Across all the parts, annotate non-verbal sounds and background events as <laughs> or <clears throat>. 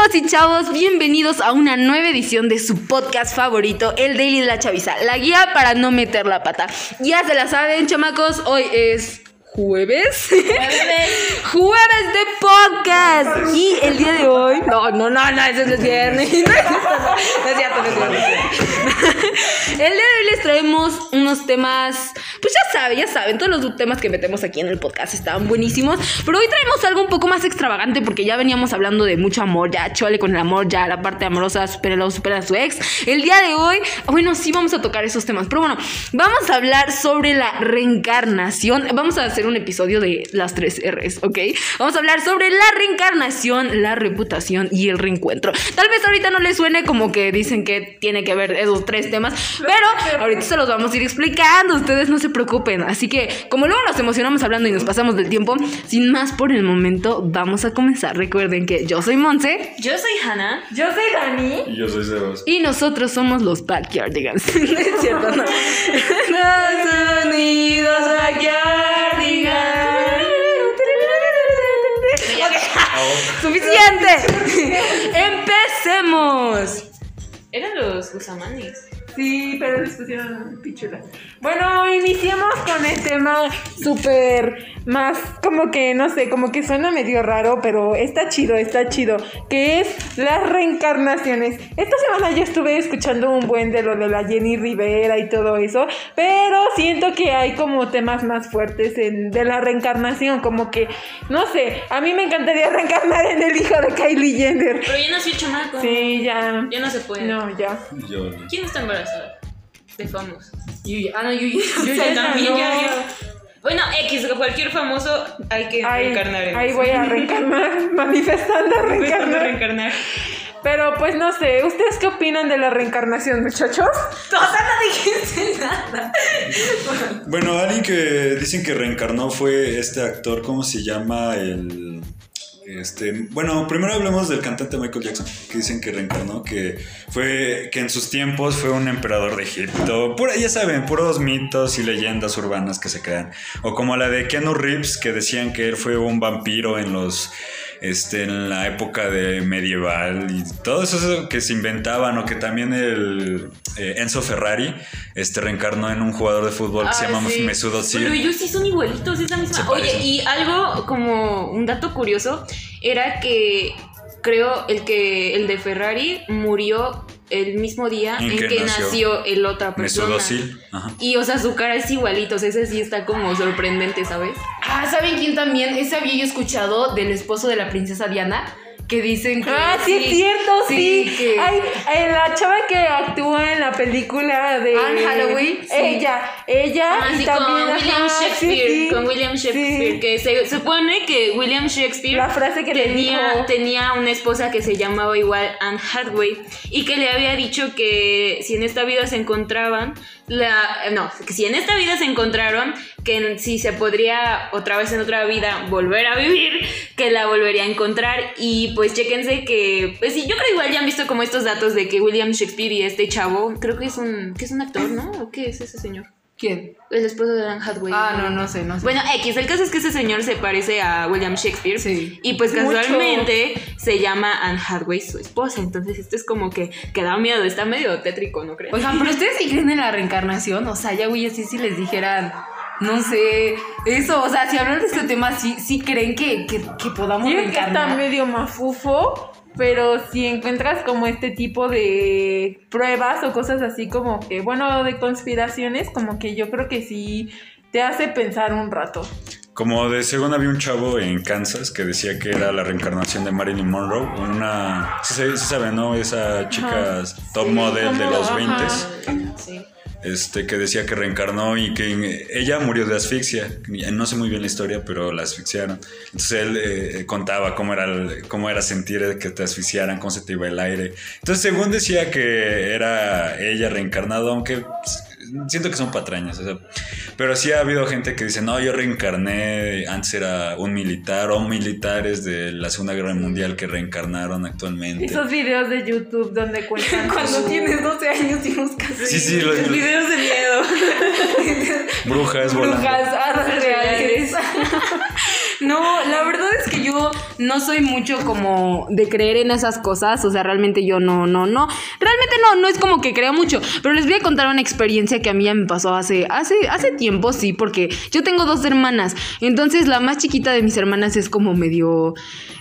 chavos y chavos, bienvenidos a una nueva edición de su podcast favorito, el Daily de la Chaviza, la guía para no meter la pata. Ya se la saben, chamacos, hoy es jueves. jueves <laughs> de podcast. Y el día de hoy. No, no, no, no, eso no es viernes. <laughs> No es cierto, no es viernes. <laughs> El día de hoy les traemos unos temas. Pues ya saben, ya saben, todos los temas que metemos aquí en el podcast estaban buenísimos. Pero hoy traemos algo un poco más extravagante porque ya veníamos hablando de mucho amor, ya chole con el amor, ya la parte amorosa, supera supera a su ex. El día de hoy, bueno, sí vamos a tocar esos temas. Pero bueno, vamos a hablar sobre la reencarnación. Vamos a hacer un episodio de las tres R's, ¿ok? Vamos a hablar sobre la reencarnación, la reputación y el reencuentro. Tal vez ahorita no les suene como que dicen que tiene que ver esos tres temas, pero <laughs> ahorita se los vamos a ir explicando. Ustedes no se preocupen. Así que, como luego nos emocionamos hablando y nos pasamos del tiempo, sin más por el momento, vamos a comenzar. Recuerden que yo soy Monse. Yo soy Hannah. Yo soy Dani. Y yo soy Sebas. Y nosotros somos los Backyardigans. <laughs> no es cierto, no. Los unidos Backyardigans. Ok, Suficiente. Empecemos. Eran los Gusamanis. Sí, pero les pusieron pichulas. Bueno, iniciemos con el tema súper más, como que, no sé, como que suena medio raro, pero está chido, está chido, que es las reencarnaciones. Esta semana yo estuve escuchando un buen de lo de la Jenny Rivera y todo eso, pero siento que hay como temas más fuertes en, de la reencarnación, como que, no sé, a mí me encantaría <laughs> reencarnar en el hijo de Kylie Jenner. Pero ya nació chamaco. Sí, ya. Ya no se puede. No, ya. Yo no. ¿Quién está embarazada? De famosos. Yuya. Ah, no, Yuya. <laughs> Yuya también, no. ya, ya. Bueno, X, cualquier famoso hay que Ahí, reencarnar. en ahí eso. voy a reencarnar, <laughs> manifestando <laughs> Empezando a reencarnar. reencarnar. Pero pues no sé, ¿ustedes qué opinan de la reencarnación, muchachos? Todavía no dijiste nada. Bueno, alguien que dicen que reencarnó fue este actor, ¿cómo se llama? El. Este, bueno, primero hablemos del cantante Michael Jackson, que dicen que reencarnó, que fue, que en sus tiempos fue un emperador de Egipto, pura, ya saben, puros mitos y leyendas urbanas que se crean, o como la de Keanu Reeves, que decían que él fue un vampiro en los, este, en la época de medieval y todo eso que se inventaban, o que también el eh, Enzo Ferrari, este, reencarnó en un jugador de fútbol que se Ah, llama sí. Mesut Özil. Pero ellos sí son igualitos, es la Se misma. Oye, y algo como un dato curioso era que creo el que el de Ferrari murió el mismo día en, que, nació, el otra persona. Ajá. Y o sea, su cara es igualito, o sea, ese sí está como sorprendente, ¿sabes? Ah, ¿saben quién también? Ese había yo escuchado del esposo de la princesa Diana. Que dicen que. Ah, sí, es cierto, sí. que- Ay, la chava que actúa en la película de Anne Hathaway, sí. Ella, ella Ah, y sí, también con William ajá, sí, Shakespeare, sí. con William Shakespeare, Sí. que se supone que William Shakespeare La frase que tenía, dijo. tenía una esposa que se llamaba igual Anne Hathaway y que le había dicho que si en esta vida se encontraban, la, no, que si en esta vida se encontraron, que si se podría otra vez en otra vida volver a vivir, que la volvería a encontrar y pues chéquense que, pues sí, yo creo igual ya han visto como estos datos de que William Shakespeare y este chavo, creo que es un, que es un actor, ¿no? ¿O qué es ese señor? ¿Quién? El esposo de Anne Hathaway. Ah, no, no sé, no sé. Bueno, X, el caso es que ese señor se parece a William Shakespeare. Sí. Y pues Mucho. casualmente se llama Anne Hathaway, su esposa. Entonces esto es como que, que da miedo, está medio tétrico, ¿no crees? Oigan, pero ustedes sí creen en la reencarnación. O sea, ya, güey, así si les dijeran. No sé, eso, o sea, si hablan de este tema, sí, sí creen que, que, que podamos Digo que está reencarnar. medio mafufo, pero si encuentras como este tipo de pruebas o cosas así como que, bueno, de conspiraciones, como que yo creo que sí te hace pensar un rato. Como de según había un chavo en Kansas que decía que era la reencarnación de Marilyn Monroe, una, sí, se- sí sabe, ¿no? Esa chica top model de los ajá. 20 Sí. Este, que decía que reencarnó y que ella murió de asfixia. No sé muy bien la historia, pero la asfixiaron. Entonces él eh, contaba cómo era, el- cómo era sentir que te asfixiaran, cómo se te iba el aire. Entonces, según decía que era ella reencarnado, aunque pues, siento que son patrañas. o sea, pero sí ha habido gente que dice, no, yo reencarné, antes era un militar o militares de la Segunda Guerra Mundial que reencarnaron actualmente. Esos videos de YouTube donde <laughs> cuentan Cuando su- tienes 12 años y buscas Sí, sí, los- Videos de miedo. <laughs> brujas brujas, hadas reales. <laughs> No, la verdad es que yo no soy mucho como de creer en esas cosas, o sea, realmente yo no, no, no, realmente no, no es como que crea mucho, pero les voy a contar una experiencia que a mí ya me pasó hace, hace, hace tiempo, sí, porque yo tengo dos hermanas, entonces la más chiquita de mis hermanas es como medio,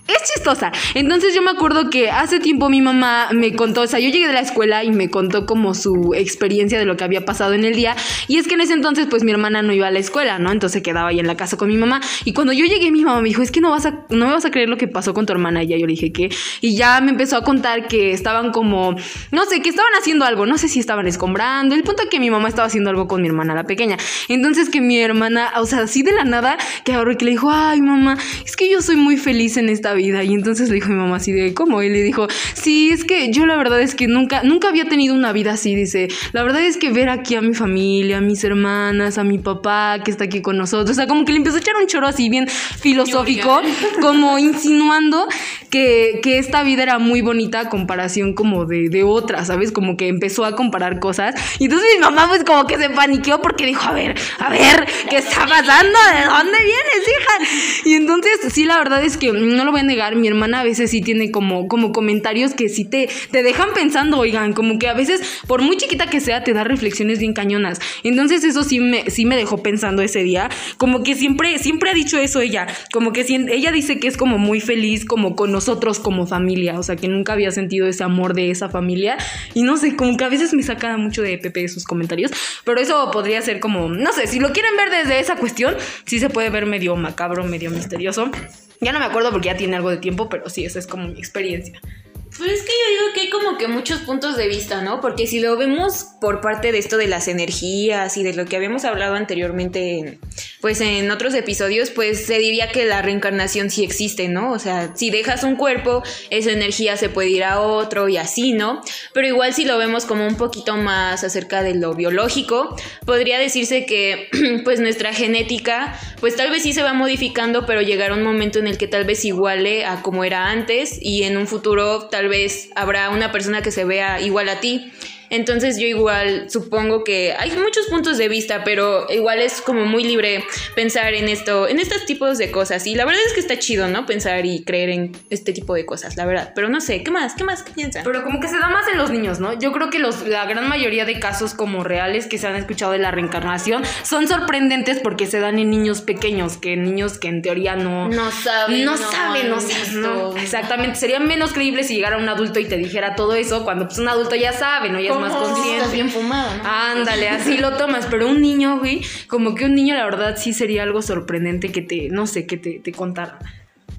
es chistosa, entonces yo me acuerdo que hace tiempo mi mamá me contó, o sea, yo llegué de la escuela y me contó como su experiencia de lo que había pasado en el día, y es que en ese entonces pues mi hermana no iba a la escuela, ¿no? Entonces quedaba ahí en la casa con mi mamá, y cuando yo llegué mi mamá me dijo, es que no vas a, no me vas a creer lo que pasó con tu hermana, y ya yo le dije que, y ya me empezó a contar que estaban como, no sé, que estaban haciendo algo, no sé si estaban escombrando, el punto es que mi mamá estaba haciendo algo con mi hermana, la pequeña, entonces que mi hermana, o sea, así de la nada, que ahora que le dijo, ay mamá, es que yo soy muy feliz en esta vida, y entonces le dijo mi mamá así de, ¿cómo? Y le dijo, sí, es que yo la verdad es que nunca, nunca había tenido una vida así, dice, la verdad es que ver aquí a mi familia, a mis hermanas, a mi papá que está aquí con nosotros, o sea, como que le empezó a echar un choro así bien filosófico, <laughs> como insinuando que, que esta vida era muy bonita a comparación como de, de otras, ¿sabes? Como que empezó a comparar cosas. Y entonces mi mamá pues como que se paniqueó porque dijo, a ver, a ver, ¿qué está pasando? ¿De dónde vienes, hija? Y entonces sí, la verdad es que no lo voy a negar, mi hermana a veces sí tiene como, como comentarios que sí te, te dejan pensando, oigan, como que a veces, por muy chiquita que sea, te da reflexiones bien cañonas. Entonces eso sí me, sí me dejó pensando ese día, como que siempre, siempre ha dicho eso ella, como que ella dice que es como muy feliz como con nosotros como familia, o sea, que nunca había sentido ese amor de esa familia y no sé, como que a veces me saca mucho de Pepe sus comentarios, pero eso podría ser como, no sé, si lo quieren ver desde esa cuestión, sí se puede ver medio macabro, medio misterioso. Ya no me acuerdo porque ya tiene algo de tiempo, pero sí, esa es como mi experiencia. Pues es que yo digo que hay como que muchos puntos de vista, ¿no? Porque si lo vemos por parte de esto de las energías y de lo que habíamos hablado anteriormente, en, pues en otros episodios, pues se diría que la reencarnación sí existe, ¿no? O sea, si dejas un cuerpo, esa energía se puede ir a otro y así, ¿no? Pero igual si lo vemos como un poquito más acerca de lo biológico, podría decirse que <clears throat> pues nuestra genética, pues tal vez sí se va modificando, pero llegará un momento en el que tal vez iguale a como era antes y en un futuro tal vez habrá una persona que se vea igual a ti. Entonces yo igual supongo que hay muchos puntos de vista, pero igual es como muy libre pensar en esto, en estos tipos de cosas. Y la verdad es que está chido, ¿no? Pensar y creer en este tipo de cosas, la verdad. Pero no sé, ¿qué más? ¿Qué más? ¿Qué piensan? Pero como que se da más en los niños, ¿no? Yo creo que los, la gran mayoría de casos como reales que se han escuchado de la reencarnación son sorprendentes porque se dan en niños pequeños, que en niños que en teoría no... No saben. no saben, o han sea, visto. no. Exactamente, sería menos creíble si llegara un adulto y te dijera todo eso, cuando pues un adulto ya sabe, ¿no? Ya más consciente. Estás bien fumado, ¿no? Ándale, así lo tomas, pero un niño, güey, como que un niño la verdad sí sería algo sorprendente que te, no sé, que te, te contara.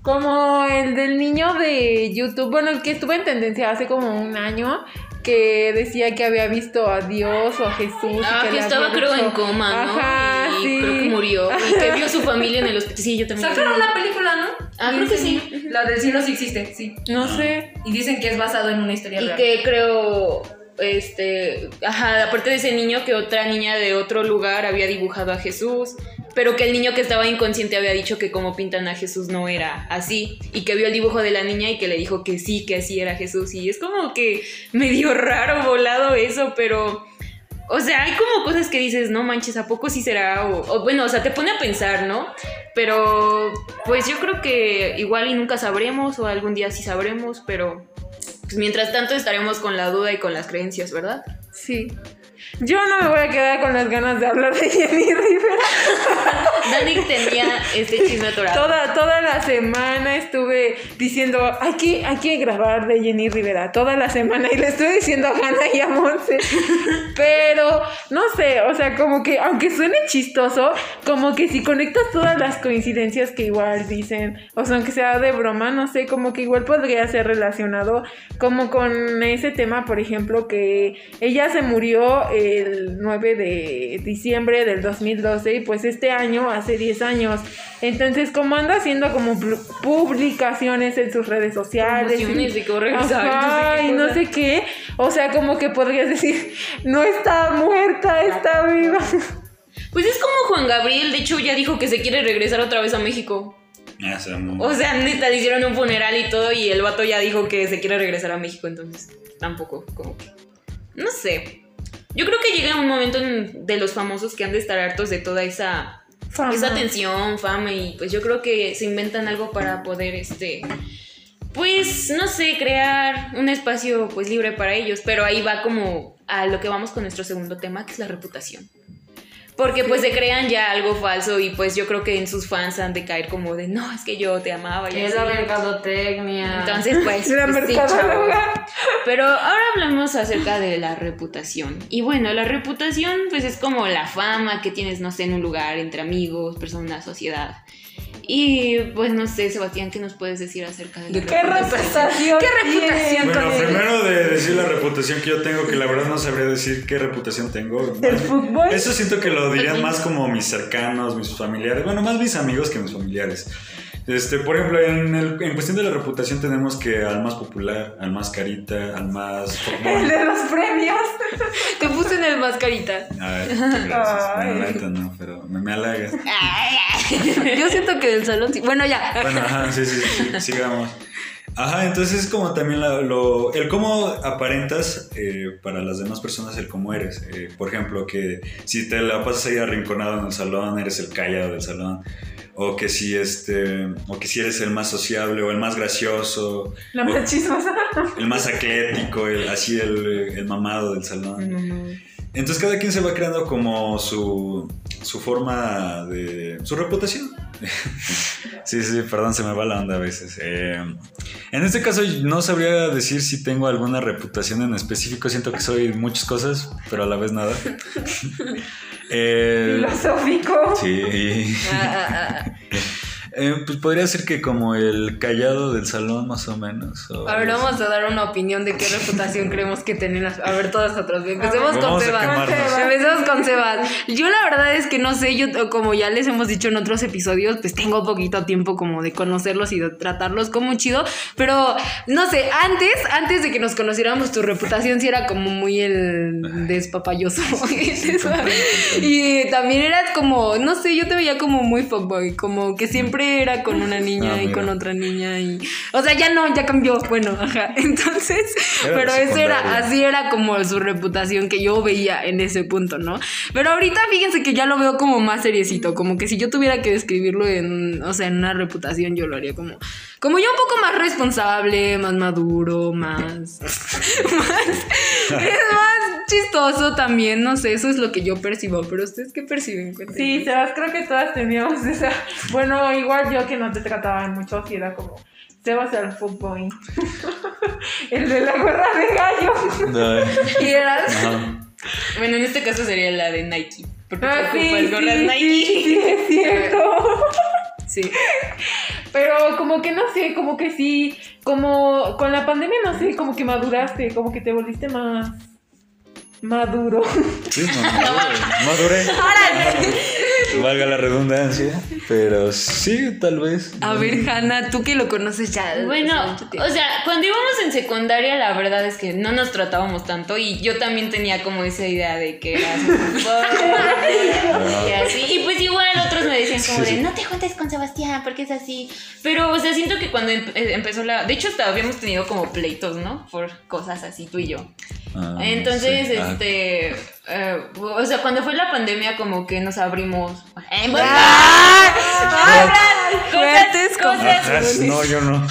Como el del niño de YouTube, bueno, el que estuvo en tendencia hace como un año, que decía que había visto a Dios o a Jesús. y Ah, que le estaba creo dicho- en coma, ¿no? Ajá, y sí. creo que murió. Y que vio a su familia en el hospital. Sí, yo también. Sacaron una película, ¿no? Ah, creo que sí. La del cielo sí existe, sí. No sé. Y dicen que es basado en una historia Y real. que creo, este, ajá, aparte de ese niño, que otra niña de otro lugar había dibujado a Jesús, pero que el niño que estaba inconsciente había dicho que como pintan a Jesús no era así, y que vio el dibujo de la niña y que le dijo que sí, que así era Jesús, y es como que medio <laughs> raro, volado eso, pero... O sea, hay como cosas que dices, no manches, ¿a poco sí será? O, o bueno, o sea, te pone a pensar, ¿no? Pero, pues yo creo que igual y nunca sabremos, o algún día sí sabremos, pero pues mientras tanto estaremos con la duda y con las creencias, ¿verdad? Sí. Yo no me voy a quedar con las ganas de hablar de Jenny Rivera. <laughs> Dani tenía este chisme atorado. Toda, toda la semana estuve diciendo, hay que, hay que grabar de Jenny Rivera. Toda la semana. Y le estuve diciendo a Hannah y a Monse. Pero, no sé, o sea, como que, aunque suene chistoso, como que si conectas todas las coincidencias que igual dicen, o sea, aunque sea de broma, no sé, como que igual podría ser relacionado como con ese tema, por ejemplo, que ella se murió el 9 de diciembre del 2012 y pues este año, hace 10 años. Entonces, como anda haciendo como pu- publicaciones en sus redes sociales. Promociones de Ajá, no sé qué y no sé qué. O sea, como que podrías decir, no está muerta, está viva. Pues es como Juan Gabriel, de hecho ya dijo que se quiere regresar otra vez a México. O sea, no- O sea, neta, le hicieron un funeral y todo y el vato ya dijo que se quiere regresar a México, entonces tampoco, como que... No sé. Yo creo que llega un momento en- de los famosos que han de estar hartos de toda esa Fama. es atención, fama y pues yo creo que se inventan algo para poder este pues no sé, crear un espacio pues libre para ellos, pero ahí va como a lo que vamos con nuestro segundo tema, que es la reputación. Porque pues se crean ya algo falso y pues yo creo que en sus fans han de caer como de, no, es que yo te amaba y Es así". la mercadotecnia. Entonces pues, <laughs> La pues, sí. Pero ahora hablamos acerca de la reputación. Y bueno, la reputación pues es como la fama que tienes, no sé, en un lugar, entre amigos, personas, sociedad. Y pues no sé, Sebastián, ¿qué nos puedes decir acerca de la ¿Qué reputación? ¿Qué reputación tiene? Bueno, primero de decir la reputación que yo tengo, que la verdad no sabría decir qué reputación tengo. ¿Del fútbol? Eso siento que lo dirían más como mis cercanos, mis familiares. Bueno, más mis amigos que mis familiares. Este, por ejemplo, en, el- en cuestión de la reputación tenemos que al más popular, al más carita, al más... El de los premios. Te puse en el mascarita. Ay, gracias. Ay. Bueno, no, pero me, me halagas. Yo siento que del salón sí. Bueno, ya. Bueno, ajá, sí, sí, sí, sigamos. Ajá, entonces es como también la- lo, el cómo aparentas eh, para las demás personas el cómo eres. Eh, por ejemplo, que si te la pasas ahí arrinconado en el salón, eres el callado del salón. O que si este, o que si eres el más sociable o el más gracioso, La más chismosa. el más atlético, el, así el, el mamado del salón. Entonces cada quien se va creando como su, su forma de... su reputación. <laughs> sí, sí, perdón, se me va la onda a veces. Eh, en este caso no sabría decir si tengo alguna reputación en específico. Siento que soy muchas cosas, pero a la vez nada. <laughs> Eh, Filosófico. sí. Ah, ah, ah. <laughs> Eh, pues podría ser que como el callado del salón, más o menos. o A ver, así. vamos a dar una opinión de qué reputación creemos que tenemos. A ver, todos nosotros. Empecemos con Sebas. Empecemos con Sebas. Yo la verdad es que no sé, yo como ya les hemos dicho en otros episodios, pues tengo poquito tiempo como de conocerlos y de tratarlos como chido, pero no sé, antes, antes de que nos conociéramos, tu reputación sí era como muy el despapayoso. <laughs> y también eras como, no sé, yo te veía como muy fuckboy, como que siempre era con una niña Ah, y mira. con otra niña y... O sea, ya no, ya cambió, bueno, ajá. <laughs> Entonces, Era pero eso era, así era como su reputación que yo veía en ese punto, ¿no? Pero ahorita fíjense que ya lo veo como más seriecito, como que si yo tuviera que describirlo en, o sea, en una reputación, yo lo haría como, como yo un poco más responsable, más maduro, más, <laughs> más, es más chistoso también, no sé, eso es lo que yo percibo, pero ustedes qué perciben? Sí, Sebas, creo que todas teníamos esa. Bueno, igual yo que no te trataban mucho, si era como. Sebas el fútbol. <laughs> el de la gorra de gallo. ¿Y eras? Ajá. Bueno, en este caso sería la de Nike. Porque Ah, sí, ocupas sí, gorras sí, Nike. sí, es cierto. <laughs> Sí. Pero como que no sé, como que sí, como con la pandemia no sé, como que maduraste, como que te volviste más maduro. Sí, maduré. Maduré. Valga la redundancia. Pero sí, tal vez. A ver, Hanna, tú que lo conoces ya. Bueno, o sea, cuando íbamos en secundaria, la verdad es que no nos tratábamos tanto y yo también tenía como esa idea de que eras y así. Y pues igual otros me decían como Sí, de, sí. no te juntes con Sebastián porque es así. Pero, o sea, siento que cuando em- eh, empezó la... De hecho, hasta habíamos tenido como pleitos, ¿no? Por cosas así, tú y yo. Ah, Entonces. Ah, este... eh, o sea, cuando fue la pandemia como que nos abrimos... Eh, bueno, Fuertes cosas, ajá, no, yo no.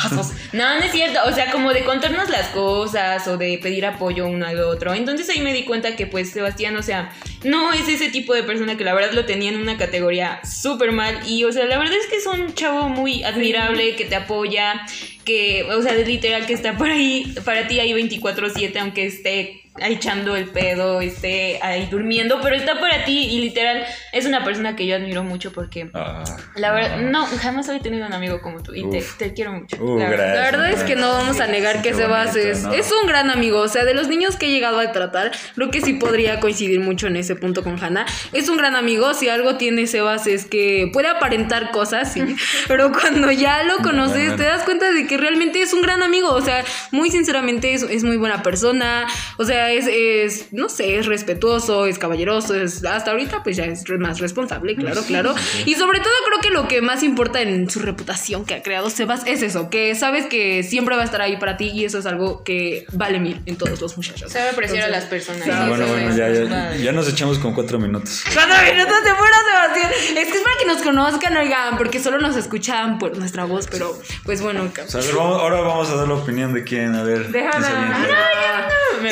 no, no es cierto. O sea, como de contarnos las cosas o de pedir apoyo uno al otro. Entonces ahí me di cuenta que, pues, Sebastián, o sea, no es ese tipo de persona que la verdad lo tenía en una categoría súper mal. Y, o sea, la verdad es que es un chavo muy admirable, que te apoya, que, o sea, literal que está por ahí, para ti ahí 24-7, aunque esté echando el pedo, esté ahí durmiendo, pero está para ti y literal es una persona que yo admiro mucho porque... Ah, La verdad, no, jamás había tenido un amigo como tú y te, te quiero mucho. Uh, la verdad. gracias. La verdad es que no vamos a negar que Sebas es, ¿no? es un gran amigo. O sea, de los niños que he llegado a tratar, creo que sí podría coincidir mucho en ese punto con Hannah. Es un gran amigo. Si algo tiene Sebas es que puede aparentar cosas, sí. <laughs> Pero cuando ya lo conoces, Bueno. te das cuenta de que realmente es un gran amigo. O sea, muy sinceramente es, es muy buena persona. O sea, sea, es, es, no sé, es respetuoso, es caballeroso, es, hasta ahorita pues ya es más responsable, claro, claro. Y sobre todo creo que lo que más importa en su reputación que ha creado Sebas es eso, que sabes que siempre va a estar ahí para ti y eso es algo que vale mil en todos los muchachos. Sabe apreciar a las personas. Sí, Ah, bueno, bueno, ya, ya, nos echamos con cuatro minutos. Cuatro minutos de fuera, Sebastián. Es que es para que nos conozcan, oigan, porque solo nos escuchan por nuestra voz, pero pues bueno. O sea, a ver, vamos- ahora vamos a dar la opinión de quién, a ver. Quién se nada. avienta. Me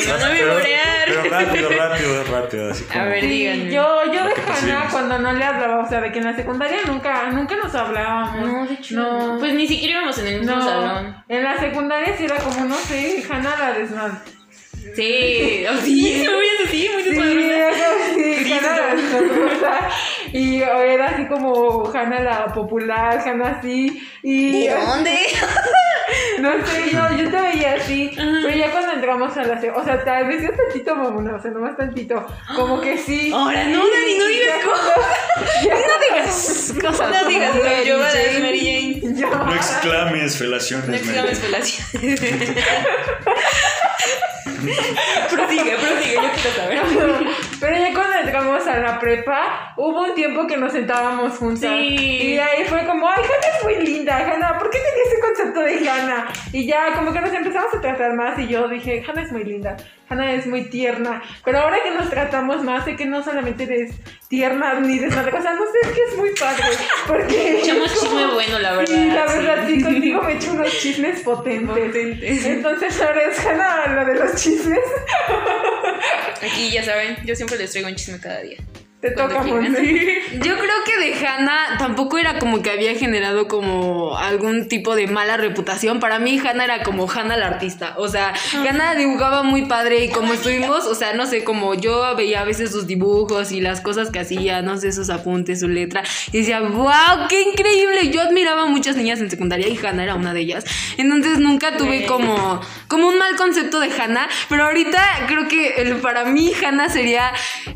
Pero- <laughs> rápido, rápido, rápido, así como... A ver, Sí, díganme. yo, yo de pusimos. cuando no le hablaba, o sea, de que en la secundaria nunca, nunca nos hablábamos. No, de hecho. No. Pues ni siquiera íbamos en el mismo No, salón. en la secundaria sí era como, no sé, Hannah la desmadre. Sí, sí, <laughs> muy así, muy Sí, desmadrosa. así, Hannah la. Y era así como Hannah la popular, Hannah así. Y, dónde? No sé, yo, yo te veía así, pero ya cuando entramos a la... O sea, tal vez yo tantito mamona, o sea, nomás tantito. Como que sí. Ahora no, Dani, no digas cosas. no digas cosas. No digas no, yo voy a Jane. decir Mary Jane. No exclames felaciones, No exclames felación. <laughs> prosigue, prosigue, yo quiero saber. Pero ya cuando entramos a la prepa, hubo un tiempo que nos sentábamos juntas. Sí. Y ahí fue como, ay, Hanna es muy linda, Hanna, ¿por qué tenía ese concepto de Hanna? Y ya como que nos empezamos a tratar más y yo dije, Hanna es muy linda, Hanna es muy tierna. Pero ahora que nos tratamos más, sé que no solamente eres tierna ni desmadre, o sea, no sé, es que es muy padre. Porque... <laughs> Echamos chisme bueno, la verdad. Sí, la verdad, sí. sí, contigo me echo unos chismes potentes. Entonces ahora es Hanna la de los chismes. Aquí ya saben, yo siempre les traigo un chisme cada día. Te toca. Monse. <laughs> Yo creo que de Hannah tampoco era como que había generado como algún tipo de mala reputación. Para mí Hannah era como Hannah la artista. O sea, Hannah dibujaba muy padre y como estuvimos, o sea, no sé, como yo veía a veces sus dibujos y las cosas que hacía, no sé, sus apuntes, su letra, y decía, wow, qué increíble. Yo admiraba a muchas niñas en secundaria y Hannah era una de ellas. Entonces nunca tuve como, como un mal concepto de Hannah, pero ahorita creo que el, para mí Hannah sería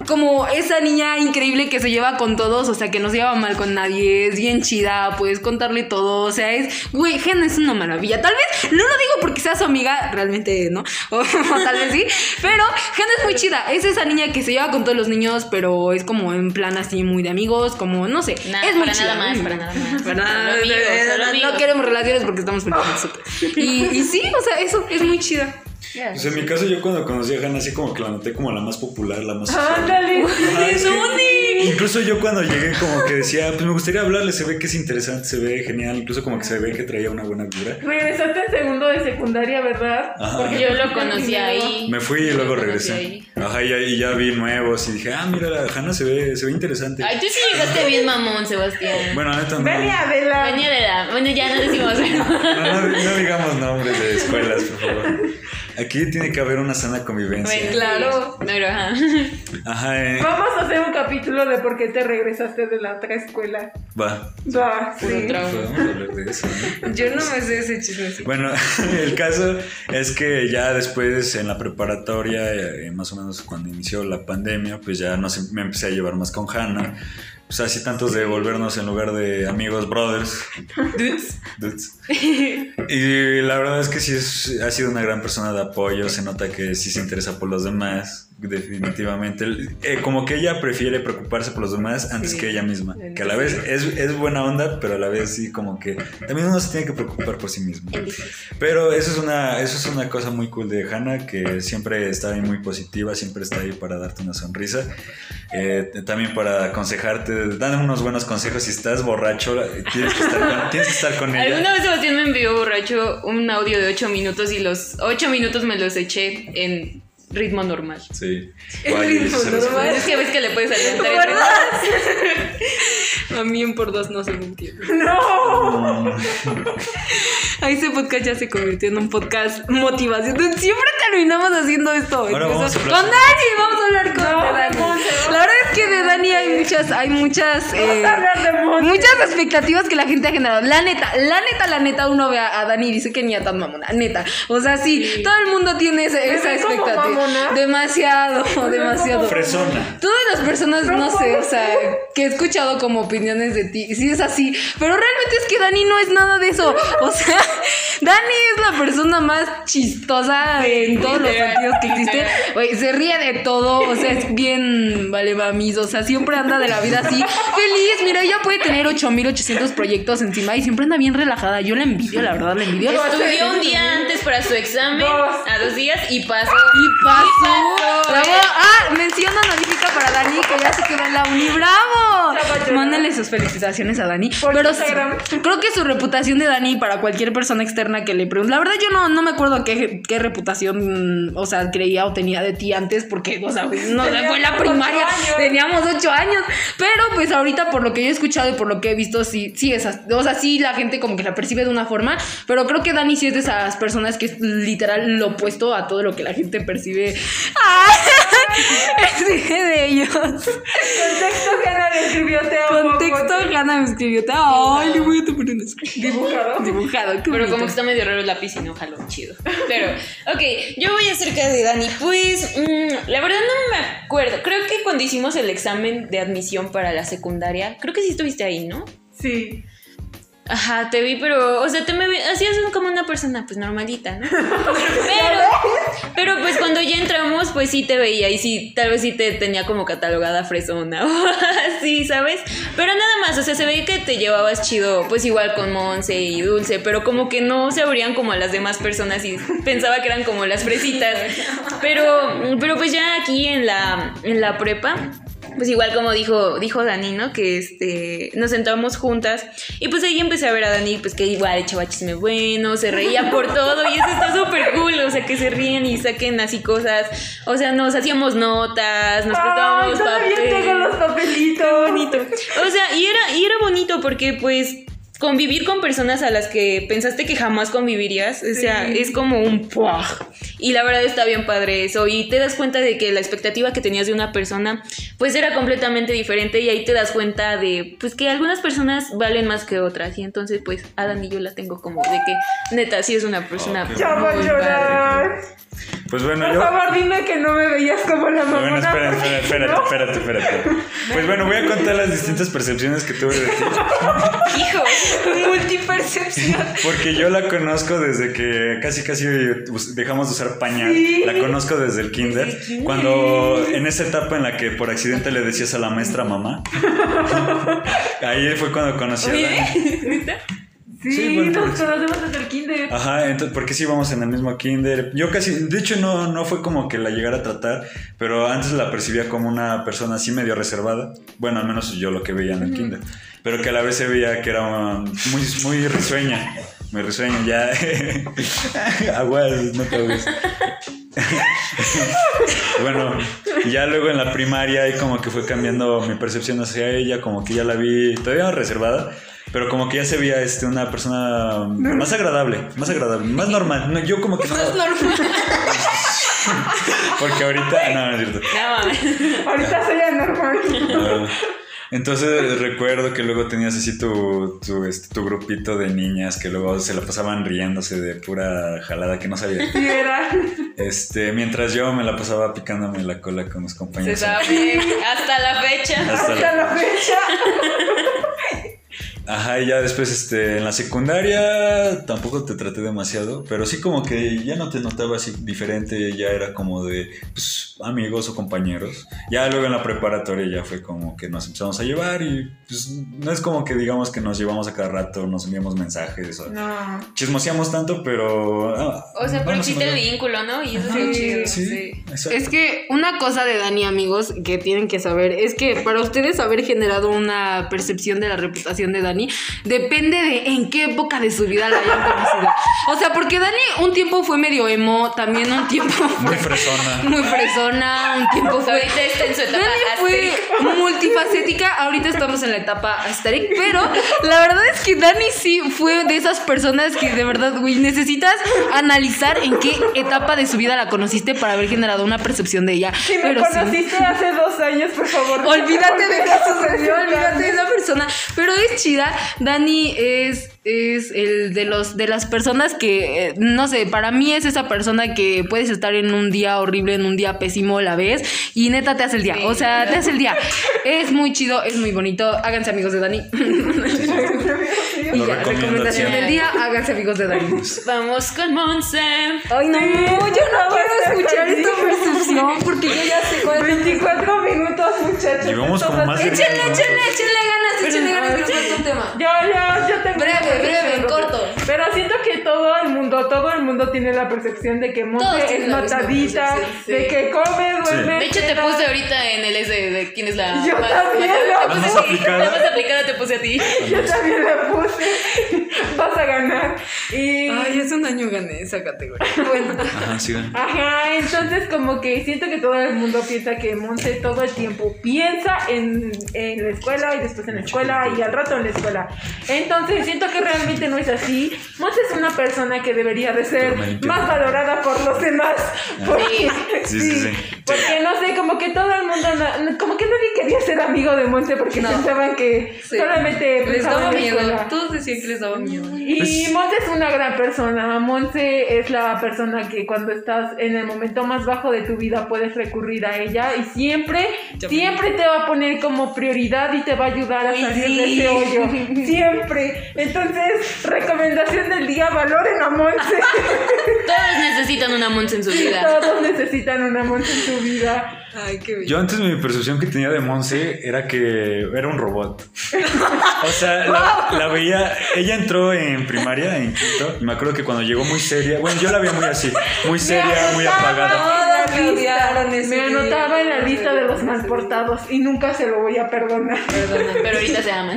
como esa niña increíble que se lleva con todos, o sea, que no se lleva mal con nadie, es bien chida, puedes contarle todo, o sea, es, güey, Hannah es una maravilla. Tal vez, no lo digo porque sea su amiga, realmente no, o, <laughs> o tal vez sí, pero Hannah es muy chida, es esa niña que se lleva con todos los niños, pero es como en plan así muy de amigos, como, no sé, es muy para chida. nada más, para nada más. Para nada, solo no- no queremos relaciones porque estamos felices. Y, y sí, o sea, eso es muy chida. Pues en mi caso, yo cuando conocí a Hannah, así como que la noté como la más popular, la más. social. Ándale. Es que Incluso yo cuando llegué como que decía, pues me gustaría hablarle, se ve que es interesante, se ve genial, incluso como que se ve que traía una buena vibra. Regresaste en segundo de secundaria, ¿verdad? Ajá. Porque Yo lo conocí ahí. Me fui y luego regresé. Ajá, y ya, y ya vi nuevos y dije, ah, mira, la Hannah se ve, se ve interesante. Ay, tú sí llegaste bien mamón, Sebastián. Bueno, neta no. Ven y Adela. Venía de la. Bueno, ya no decimos. No, no, no digamos nombres de escuelas, por favor. <laughs> Aquí tiene que haber una sana convivencia. Bueno, Claro. Pero, ajá. Ajá, eh, Vamos a hacer un capítulo de por qué te regresaste de la otra escuela. va. Va, sí. hablar de eso, ¿no? Yo no me sé ese chisme. Bueno, <laughs> el caso es que ya después en la preparatoria, eh, más o menos cuando inició la pandemia, pues ya no sé, me empecé a llevar más con Hannah. Pues así tantos de volvernos en lugar de amigos, brothers. Dudes. Y la verdad es que sí es- ha sido una gran persona de apoyo. Se nota que sí se interesa por los demás. Definitivamente. Eh, como que ella prefiere preocuparse por los demás antes Sí. que ella misma. Que a la vez es, es buena onda, pero a la vez sí como que también uno se tiene que preocupar por sí mismo. Pero eso es una, eso es una cosa muy cool de Hannah, que siempre está ahí muy positiva, siempre está ahí para darte una sonrisa, eh, también para aconsejarte, dan unos buenos consejos. Si estás borracho, tienes que estar con, tienes que estar con ella. Alguna vez Sebastián me envió borracho un audio de 8 minutos y los 8 minutos me los eché en ritmo normal. Sí. El <laughs> ritmo normal. Es que ves que le puedes adelantar. el <laughs> A mí en por dos no se me entiende. ¡No! <laughs> Ahí ese podcast ya se convirtió en un podcast motivación. Siempre terminamos haciendo esto. Ahora vamos a con Dani, vamos a hablar con No, Dani. Hay muchas, hay muchas, eh, Vamos a hablar de Monse. muchas expectativas que la gente ha generado. La neta, la neta, la neta, uno ve a, a Dani y dice que ni a tan mamona, neta. O sea, sí, todo el mundo tiene ese- esa expectativa. Demasiado, demasiado. Fresona. Todas las personas, no sé, o sea, que he escuchado como opiniones de ti, sí es así, pero realmente es que Dani no es nada de eso. <laughs> O sea, Dani es la persona más chistosa en todos los sentidos que existe. Güey, se ríe de todo, o sea, es bien, vale, mamis, o sea, siempre anda de la vida así, feliz. Mira, ella puede tener 8800 proyectos encima y siempre anda bien relajada. Yo la envidio, la verdad, la envidio. Estudió un día antes para su examen, Dos. a dos días, y pasó. Y pasó. Bravo. ¿eh? Ah, mención honorífica para Dani, que ya se quedó en la uni. ¡Bravo! Mándenle sus felicitaciones a Dani. Por Pero Instagram. creo que su reputación de Dani para cualquier persona externa que le. La verdad, yo no, no me acuerdo qué, qué reputación, o sea, creía o tenía de ti antes, porque, o sea, no fue la primaria. Teníamos ocho años. Pero, pues, ahorita, por lo que yo he escuchado y por lo que he visto, sí, sí, es, as- o sea, sí, la gente como que la percibe de una forma. Pero creo que Dani sí es de esas personas que es literal lo opuesto a todo lo que la gente percibe. ¡Ah! <laughs> Sí, de ellos. Contexto Ana le escribió te amo. Contexto, Gana me escribió. Ay, le voy a tomar un screen. Dibujado. Dibujado, qué Pero bonito. como que está medio raro el lápiz y no jalo chido. Pero, ok, yo voy acerca de Dani. Pues, mm, la verdad no me acuerdo. Creo que cuando hicimos el examen de admisión para la secundaria, creo que sí estuviste ahí, ¿no? Sí. Ajá, te vi, pero, o sea, te me vi- hacías como una persona, pues, normalita, ¿no? <laughs> Pero, pero, pues, cuando ya entramos, pues, sí te veía y sí, tal vez sí te tenía como catalogada fresona <laughs> o así, ¿sabes? Pero nada más, o sea, se veía que te llevabas chido, pues, igual con Monse y Dulce, pero como que no se abrían como a las demás personas y pensaba que eran como las fresitas. <laughs> Pero, pero pues, ya aquí en la, en la prepa... Pues igual como dijo, dijo Dani, ¿no? Que este, nos sentamos juntas y pues ahí empecé a ver a Dani, pues que igual echaba chisme bueno, se reía por todo y eso está súper cool, o sea, que se ríen y saquen así cosas, o sea, nos hacíamos notas, nos prestábamos todavía papel. tengo los papelitos. bonito. O sea, y era, y era bonito porque pues convivir con personas a las que pensaste que jamás convivirías, o sea, Sí. es como un ¡puah! Y la verdad está bien padre eso. Y te das cuenta de que la expectativa que tenías de una persona, pues era completamente diferente. Y ahí te das cuenta de, pues que algunas personas valen más que otras. Y entonces, pues, Adam y yo la tengo como de que, neta, sí es una persona. Ok. Ya voy a llorar. Pues bueno, Por yo. favor, dime que no me veías como la mamá. Bueno, espera, espera, espérate, espérate, espérate. Pues bueno, voy a contar las distintas percepciones que tuve de ti. <laughs> Hijo, <laughs> Multipercepción. Porque yo la conozco desde que casi casi dejamos de usar pañal. Sí. La conozco desde el kinder. Cuando en esa etapa en la que por accidente le decías a la maestra mamá. <laughs> Ahí fue cuando conocí a Dani. Sí, Sí, bueno, nos conocemos desde el kinder. Ajá, entonces, porque sí íbamos en el mismo kinder. Yo casi, de hecho no, no fue como que la llegara a tratar, pero antes la percibía como una persona así medio reservada. Bueno, al menos yo lo que veía en el kinder. Pero que a la vez se veía que era muy, muy risueña. Muy risueña, ya. Aguas, no te ahogues. bueno, y ya luego en la primaria ahí como que fue cambiando mi percepción hacia ella, como que ya la vi todavía reservada, pero como que ya se veía este, una persona más agradable, más agradable, más normal. No, yo como que no... <laughs> Porque ahorita... No, no es cierto. no mames. Ahorita soy anormal. Ah, Entonces recuerdo que luego tenías así tu, tu, este, tu grupito de niñas que luego se la pasaban riéndose de pura jalada que no sabía. <laughs> Sí, era. Este, mientras yo me la pasaba picándome la cola con Se compañeros. sabe. Hasta la fecha. Hasta Hasta la- la fecha. Ajá, y ya después este, en la secundaria tampoco te traté demasiado, pero sí como que ya no te notaba así diferente, ya era como de pues, amigos o compañeros. Ya luego en la preparatoria ya fue como que nos empezamos a llevar y pues no es como que digamos que nos llevamos a cada rato, nos enviamos mensajes o No. chismoseamos tanto, pero... ah, O sea, no pero el vínculo, ¿no? Y eso es chido. Sí, sí. Es que una cosa de Dani, amigos, que tienen que saber, es que para ustedes haber generado una percepción de la reputación de Dani, depende de en qué época de su vida la hayan conocido. O sea, porque Dani un tiempo fue medio emo, también un tiempo Muy fue fresona. <laughs> muy fresona, un tiempo fue... ahorita está en su etapa Dani fue. Multifacética, ahorita estamos en la etapa Asterix, pero la verdad es que Dani sí fue de esas personas que de verdad, güey, necesitas analizar en qué etapa de su vida la conociste para haber generado una percepción de ella. Si me pero sí. conociste hace dos años, por favor. Olvídate de eso, sucedió, olvídate de esa persona. Pero es chida. Dani es, es el de los de las personas que, eh, no sé, para mí es esa persona que puedes estar en un día horrible, en un día pésimo a la vez, y neta te hace el día. O sea, te hace el día. Es muy chido, es muy bonito. Háganse amigos de Dani. <laughs> Y Lo ya, recomendación del día, háganse amigos de Dani. Vamos con Monse. Ay, no, Sí, yo no quiero escuchar esta percepción porque yo ya sé cuál es. 24 minutos, muchachos. Llevamos como más de Échenle, 20 échenle, échenle ganas, échenle ganas que es un tema. Yo, yo, yo tengo. Breve, breve, corto. Pero siento que todo el mundo, todo el mundo tiene la percepción de que tienen es la matadita, de que come, duerme. De hecho, te puse ahorita en el S de quién es la Yo más, también, te la puse más a ti. aplicada. La más aplicada te puse a ti. Yo también le puse. <laughs> Vas a ganar. Y. Ay, hace un año gané esa categoría. <laughs> Bueno. Ajá, sigan. Ajá, entonces como que siento que todo el mundo piensa que Monse todo el tiempo piensa en, en la escuela y después en la escuela y al rato en la escuela. Entonces siento que realmente no es así. Monse es una persona que debería de ser más valorada por los demás. Porque, <laughs> Sí, sí, sí. Porque no sé, como que todo el mundo, no- como que nadie quería ser amigo de Monse porque No. pensaban que Sí. solamente Les daba miedo. escuela. Todos decían que les daba miedo. Y Pues- Monse es una gran persona. Monse es la persona que cuando estás en el momento más bajo de tu vida puedes recurrir a ella y siempre, Ya siempre te va a poner como prioridad y te va a ayudar a salir sí. de ese hoyo. <laughs> Siempre. Entonces, recomendación del día, valoren a Monse. <laughs> Todos necesitan una Monse en su vida. Todos necesitan una Monse en su vida. Ay, qué bello. Yo antes mi percepción que tenía de Monse era que era un robot. O sea, la, la veía, ella entró en primaria, en quinto, y me acuerdo que cuando llegó muy seria, bueno, yo la veía muy así, muy seria, muy apagada. Me Lista. Me día. anotaba en la lista de los mal portados y nunca se lo voy a perdonar. Perdona. Pero ahorita se aman.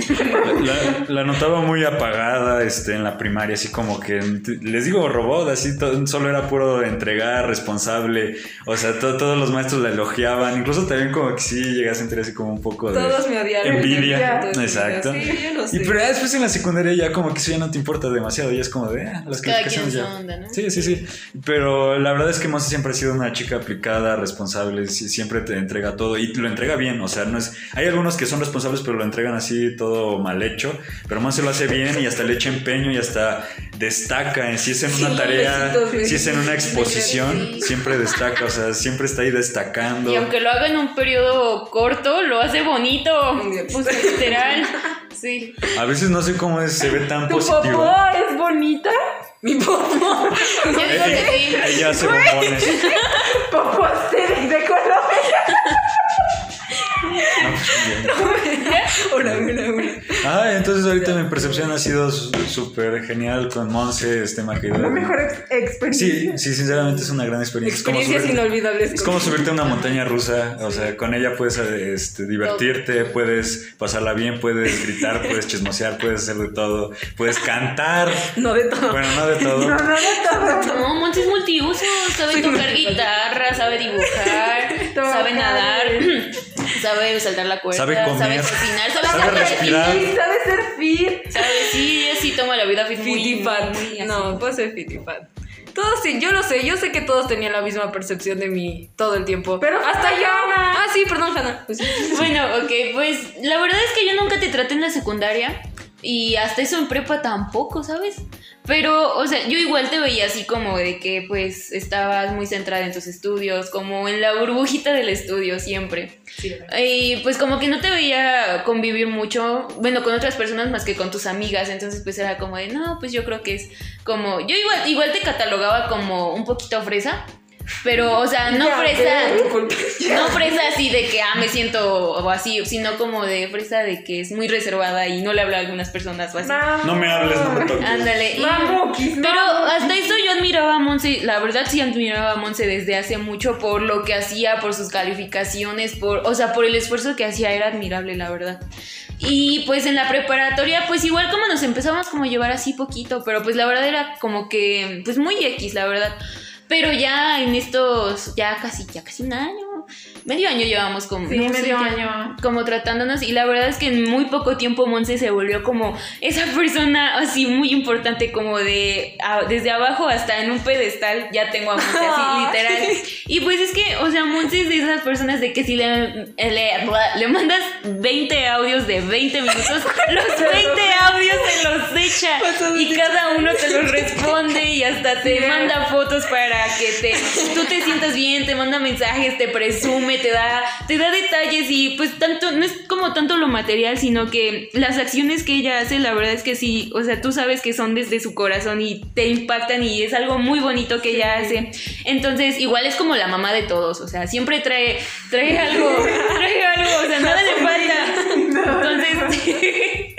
La, la notaba muy apagada este, en la primaria, así como que, les digo robot, así solo era puro entregar, responsable, o sea, to- todos los maestros la elogiaban, incluso también como que sí llegué a sentir así como un poco de Todos me odiaron. envidia. Exacto. odiaron. Sí, yo lo sé. Y pero ya después en la secundaria ya como que eso ya no te importa demasiado, ya es como de ah, las Cada calificaciones quien ya. su onda, ¿no? Sí, sí, sí. Pero la verdad es que Monse siempre ha sido una chica aplicada, responsable, siempre te entrega todo y lo entrega bien, o sea, no es hay algunos que son responsables pero lo entregan así todo mal hecho, pero Monse lo hace bien y hasta le echa empeño y hasta destaca, si es en una <laughs> Sí, tarea, besitos, si es en una exposición, Sí. siempre destaca, o sea, siempre está ahí destacando. Y aunque lo haga en un periodo corto, lo hace bonito. Pues literal. <laughs> Sí. A veces no sé cómo es, se ve tan ¿Tu positivo. popó es bonita? Mi popó. Yo digo que sí. Ella hace bombones. <laughs> Popó de Colombia. No, pues, <laughs> bien. Una, una, una. Ah, entonces ahorita mi percepción ha sido súper genial con Monse, este La maquillador. mejor ex- Sí, experiencia. sí, sinceramente es una gran experiencia. Es como Experiencias subirte- inolvidables. Es como subirte a una montaña rusa, o sea, con ella puedes este, divertirte, puedes pasarla bien, puedes gritar, puedes chismosear, puedes hacer de todo, puedes cantar, No de todo. bueno, no de todo. No, no, no, no. No, Monty es multiuso, sabe Soy tocar guitarra, sabe dibujar, <laughs> sabe nadar, <clears throat> sabe saltar la cuerda, Sabe comer, cocinar, sabe, sabe respirar. Sabe ser fit. Sabe, sí, sí toma la vida fit muy, así. No, puedo ser Fitifat. Todos sí, yo lo sé, yo sé que todos tenían la misma percepción de mí todo el tiempo. Pero hasta yo. Ah, sí, perdón, Hanna. Pues, Bueno, ok, pues la verdad es que yo nunca te traté en la secundaria y hasta eso en prepa tampoco, ¿sabes? Pero, o sea, yo igual te veía así como de que pues estabas muy centrada en tus estudios, como en la burbujita del estudio siempre. Y pues como que no te veía convivir mucho, bueno, con otras personas más que con tus amigas, entonces pues era como de, no, pues yo creo que es como, yo igual, igual te catalogaba como un poquito fresa, pero, o sea, <laughs> no Ya fresa, ves. <laughs> no fresa así de que, ah, me siento o así, sino como de fresa de que es muy reservada y no le habla a algunas personas o así. No me hables, no me toques. Ándale. pero hasta eso yo admiraba a Monse, la verdad sí admiraba a Monse desde hace mucho por lo que hacía, por sus calificaciones, por, o sea, por el esfuerzo que hacía, era admirable, la verdad. Y pues en la preparatoria, pues igual como nos empezamos como a llevar así poquito, pero pues la verdad era como que, pues muy X, la verdad. Pero ya en estos, ya casi, ya casi un año, medio año llevamos como... Sí, medio año. como tratándonos y la verdad es que en muy poco tiempo Monse se volvió como esa persona así muy importante como de a- desde abajo hasta en un pedestal ya tengo a Monse así <laughs> literal. Y pues es que o sea Monse es de esas personas de que si le, le, le mandas 20 audios de 20 minutos <laughs> los 20 audios se los echa <laughs> y cada uno te los responde y hasta te manda fotos para que te tú te sientas bien, te manda mensajes, te presume, te da te da detalles y pues tanto no es como tanto lo material, sino que las acciones que ella hace, la verdad es que sí, o sea, tú sabes que son desde su corazón y te impactan y es algo muy bonito que ella hace. Entonces, igual es como la mamá de todos, o sea, siempre trae trae algo, <laughs> trae algo, o sea, nada le falta. <laughs> Entonces, <laughs>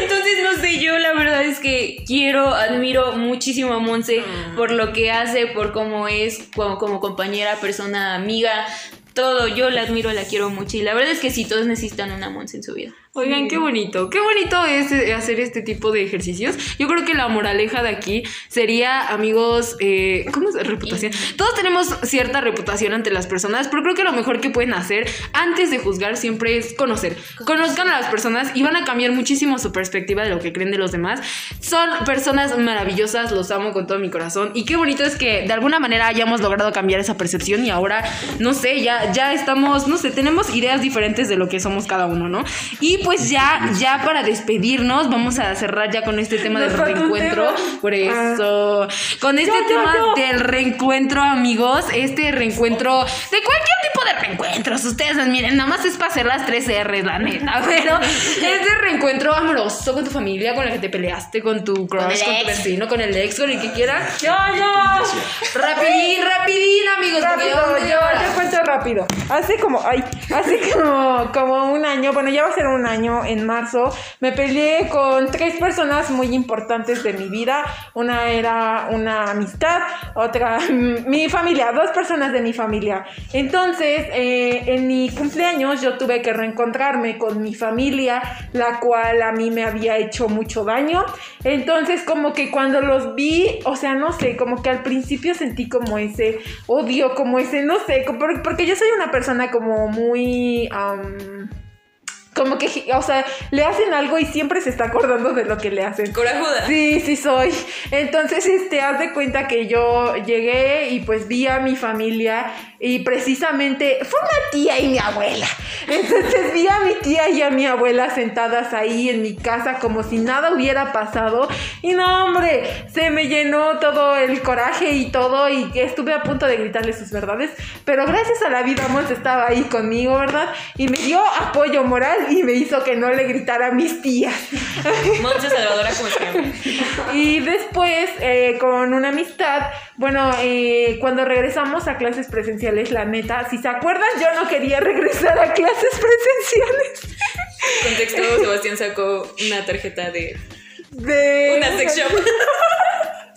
entonces no sé, yo la verdad es que quiero, admiro muchísimo a Monse por lo que hace, por cómo es como, como compañera, persona, amiga, todo. Yo la admiro, la quiero mucho y la verdad es que sí, todos necesitan una Monse en su vida. Oigan, qué bonito, qué bonito es eh, hacer este tipo de ejercicios. Yo creo que la moraleja de aquí sería, amigos, eh, ¿cómo es? Reputación. Todos tenemos cierta reputación ante las personas, pero creo que lo mejor que pueden hacer antes de juzgar siempre es conocer. Conozcan a las personas y van a cambiar muchísimo su perspectiva de lo que creen de los demás. Son personas maravillosas, los amo con todo mi corazón y qué bonito es que de alguna manera hayamos logrado cambiar esa percepción y ahora, no sé, ya, ya estamos, no sé, tenemos ideas diferentes de lo que somos cada uno, ¿no? Y pues ya, ya para despedirnos, vamos a cerrar ya con este tema del Nos reencuentro. tema. Por eso, con este Ya, tema ya. del reencuentro, amigos, este reencuentro, de cualquier tipo de reencuentros, ustedes miren, nada más es para hacer las tres R's, la neta, <laughs> pero este reencuentro amoroso con tu familia, con el que te peleaste, con tu crush, con, tu vecino, con el ex, con el que quieras. Ya, ya. Rapidín, rapidín, amigos, Rápido, yo te cuento rápido. Hace como, ay, hace como, como un año, bueno, ya va a ser un año en marzo, me peleé con tres personas muy importantes de mi vida. Una era una amistad, otra <laughs> mi familia, dos personas de mi familia. Entonces, eh, en mi cumpleaños yo tuve que reencontrarme con mi familia, la cual a mí me había hecho mucho daño. Entonces, como que cuando los vi, o sea, no sé, como que al principio sentí como ese odio, como ese, no sé, porque yo soy una persona como muy... como que, o sea, le hacen algo y siempre se está acordando de lo que le hacen. Corajuda. Sí, sí soy. Entonces, este, haz de cuenta que yo llegué y pues vi a mi familia y precisamente fue una tía y mi abuela. Entonces vi a mi tía y a mi abuela sentadas ahí en mi casa como si nada hubiera pasado. Y no, hombre, se me llenó todo el coraje y todo y estuve a punto de gritarle sus verdades. Pero gracias a la vida, Mons estaba ahí conmigo, ¿verdad? Y me dio apoyo moral y me hizo que no le gritara a mis tías. <laughs> Monse Salvadora como siempre. Y después, eh, con una amistad, bueno, eh, cuando regresamos a clases presenciales, la neta, si se acuerdan, yo no quería regresar a clases presenciales. Contexto, Sebastián sacó una tarjeta de De una sex shop.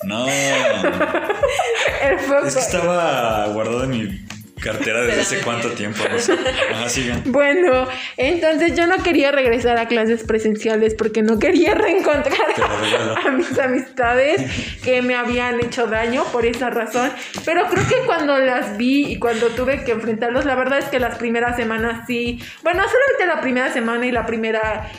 No. El foco. Es que estaba guardado en mi cartera desde hace cuánto tiempo. No sé. Ajá, sigan. Bueno, entonces yo no quería regresar a clases presenciales porque no quería reencontrar a mis amistades que me habían hecho daño por esa razón. Pero creo que cuando las vi y cuando tuve que enfrentarlos, la verdad es que las primeras semanas sí. Bueno, solamente la primera semana y la primera.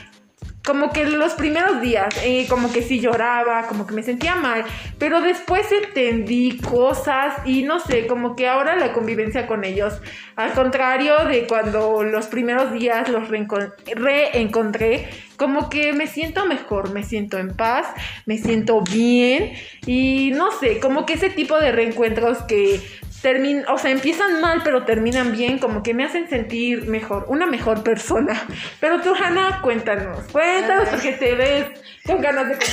Como que los primeros días, eh, como que sí lloraba, como que me sentía mal, pero después entendí cosas y no sé, como que ahora la convivencia con ellos, al contrario de cuando los primeros días los reencon- reencontré, como que me siento mejor, me siento en paz, me siento bien y no sé, como que ese tipo de reencuentros que termin o sea, empiezan mal pero terminan bien, como que me hacen sentir mejor, una mejor persona. Pero tú, Hanna, cuéntanos, cuéntanos porque te ves con ganas de. <laughs>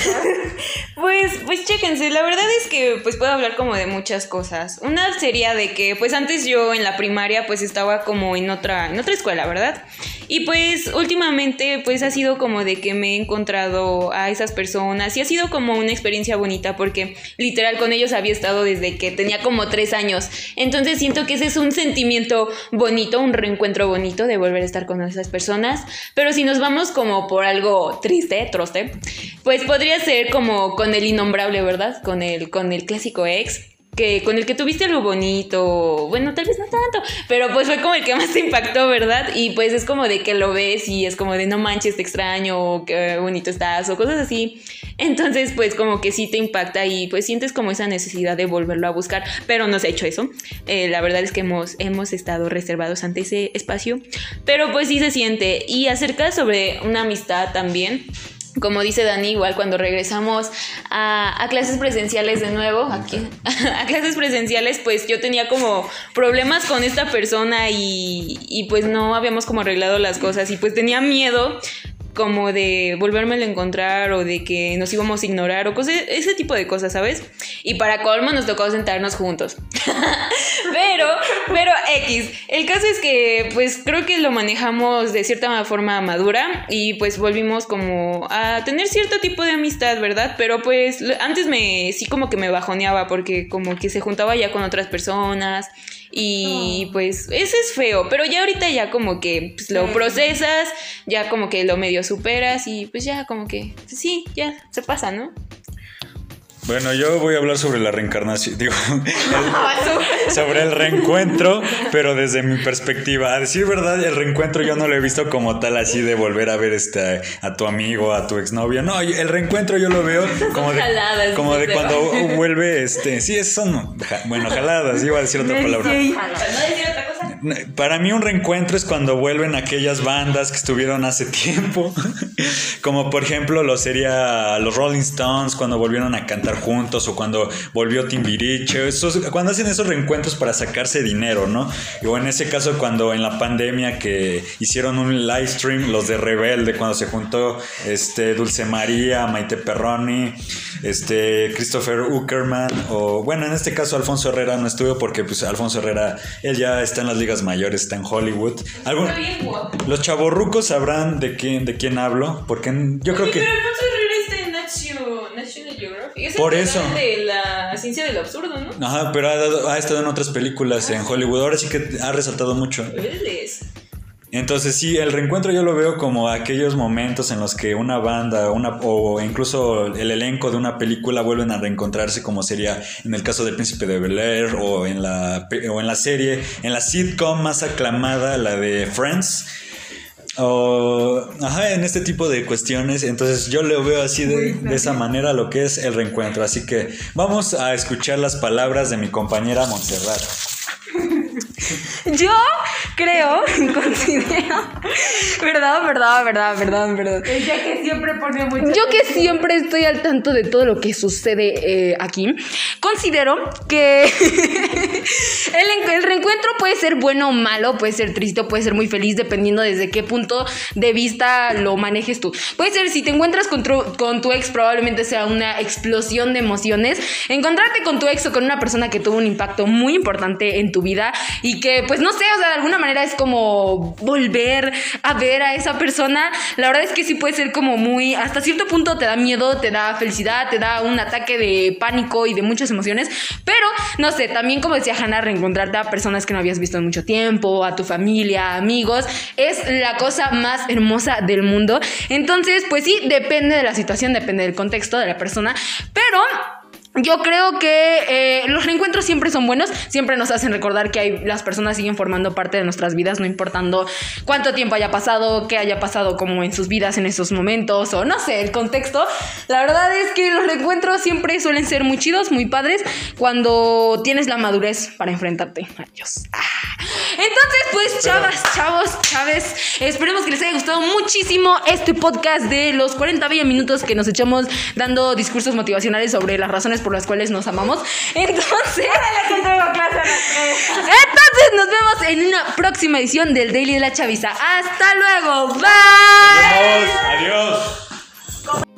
Pues, pues chéquense, la verdad es que pues puedo hablar como de muchas cosas. Una sería de que pues antes yo en la primaria pues estaba como en otra, en otra escuela, ¿verdad? Y pues últimamente pues ha sido como de que me he encontrado a esas personas y ha sido como una experiencia bonita porque literal con ellos había estado desde que tenía como tres años. Entonces siento que ese es un sentimiento bonito, un reencuentro bonito de volver a estar con esas personas. Pero si nos vamos como por algo triste, troste, pues podría ser como con el innombrable, ¿verdad? Con el, con el clásico ex. Que con el que tuviste algo bonito, bueno, tal vez no tanto, pero pues fue como el que más te impactó, ¿verdad? Y pues es como de que lo ves y es como de no manches, te extraño, o qué bonito estás, o cosas así. Entonces, pues como que sí te impacta y pues sientes como esa necesidad de volverlo a buscar, pero no se ha hecho eso. Eh, la verdad es que hemos, hemos estado reservados ante ese espacio, pero pues sí se siente. Y acerca sobre una amistad también, como dice Dani, igual cuando regresamos a, a clases presenciales de nuevo, aquí, <laughs> a clases presenciales, pues yo tenía como problemas con esta persona y, y pues no habíamos como arreglado las cosas y pues tenía miedo como de volverme a encontrar o de que nos íbamos a ignorar o cosas, ese tipo de cosas, ¿sabes? Y para colmo nos tocó sentarnos juntos. <laughs> pero, pero X, el caso es que pues creo que lo manejamos de cierta forma madura y pues volvimos como a tener cierto tipo de amistad, ¿verdad? Pero pues antes me sí como que me bajoneaba porque como que se juntaba ya con otras personas y pues ese es feo, pero ya ahorita ya como que pues, lo procesas, ya como que lo medio superas y pues ya como que sí, ya se pasa, ¿no? Bueno, yo voy a hablar sobre la reencarnación, <laughs> digo, el- <laughs> sobre el reencuentro, pero desde mi perspectiva. A decir verdad, el reencuentro yo no lo he visto como tal así de volver a ver este a tu amigo, a tu exnovia. No, el reencuentro yo lo veo como de, jaladas, como de cuando vuelve este, sí, son bueno, jaladas, iba a decir otra palabra. Sí. ¿No decir otra cosa? Para mí un reencuentro es cuando vuelven aquellas bandas que estuvieron hace tiempo, <laughs> como por ejemplo lo sería los Rolling Stones cuando volvieron a cantar juntos o cuando volvió Timbiriche, esos, cuando hacen esos reencuentros para sacarse dinero, ¿no? O en ese caso cuando en la pandemia que hicieron un live stream los de Rebelde cuando se juntó este Dulce María, Maite Perroni, este Christopher Uckerman o bueno, en este caso Alfonso Herrera no estuvo porque pues Alfonso Herrera él ya está en las ligas mayores, está en Hollywood. Algún- los chavorrucos sabrán de quién de quién hablo, porque yo creo que Pero Alfonso Herrera está en National, National Geographic. Es Por eso. de la ciencia del absurdo, ¿no? Ajá, pero ha, dado- ha estado en otras películas en Hollywood. Ahora sí que ha resaltado mucho. Entonces sí, el reencuentro yo lo veo como aquellos momentos en los que una banda una, o incluso el elenco de una película vuelven a reencontrarse como sería en el caso del Príncipe de Bel Air o en la, o en la serie, en la sitcom más aclamada, la de Friends. O, ajá, en este tipo de cuestiones, entonces yo lo veo así de, de esa manera lo que es el reencuentro. Así que vamos a escuchar las palabras de mi compañera Montserrat. <laughs> Yo creo, <laughs> considero. Verdad, verdad, verdad, verdad, verdad. Ella que siempre pone mucho. Yo que siempre estoy al tanto de todo lo que sucede eh, aquí, considero que <laughs> el, el reencuentro puede ser bueno o malo, puede ser triste o puede ser muy feliz, dependiendo desde qué punto de vista lo manejes tú. Puede ser, si te encuentras con tu, con tu ex, probablemente sea una explosión de emociones. Encontrarte con tu ex o con una persona que tuvo un impacto muy importante en tu vida y que, pues no sé, o sea, de alguna manera es como volver a ver a esa persona. La verdad es que sí puede ser como muy, hasta cierto punto te da miedo, te da felicidad, te da un ataque de pánico y de muchas emociones. Pero, no sé, también como decía Hannah, reencontrarte a personas que no habías visto en mucho tiempo, a tu familia, amigos, es la cosa más hermosa del mundo. Entonces, pues sí, depende de la situación, depende del contexto de la persona. Pero... Yo creo que eh, los reencuentros siempre son buenos, siempre nos hacen recordar que hay, las personas siguen formando parte de nuestras vidas, no importando cuánto tiempo haya pasado, qué haya pasado como en sus vidas en esos momentos, o no sé, el contexto. La verdad es que los reencuentros siempre suelen ser muy chidos, muy padres, cuando tienes la madurez para enfrentarte a ellos. Ah. Entonces, pues, chavas, chavos, chaves, esperemos que les haya gustado muchísimo este podcast de los 40 bellos minutos que nos echamos dando discursos motivacionales sobre las razones por las cuales nos amamos. Entonces. Entonces nos vemos en una próxima edición del Daily de la Chaviza. ¡Hasta luego! ¡Bye! Adiós. Adiós.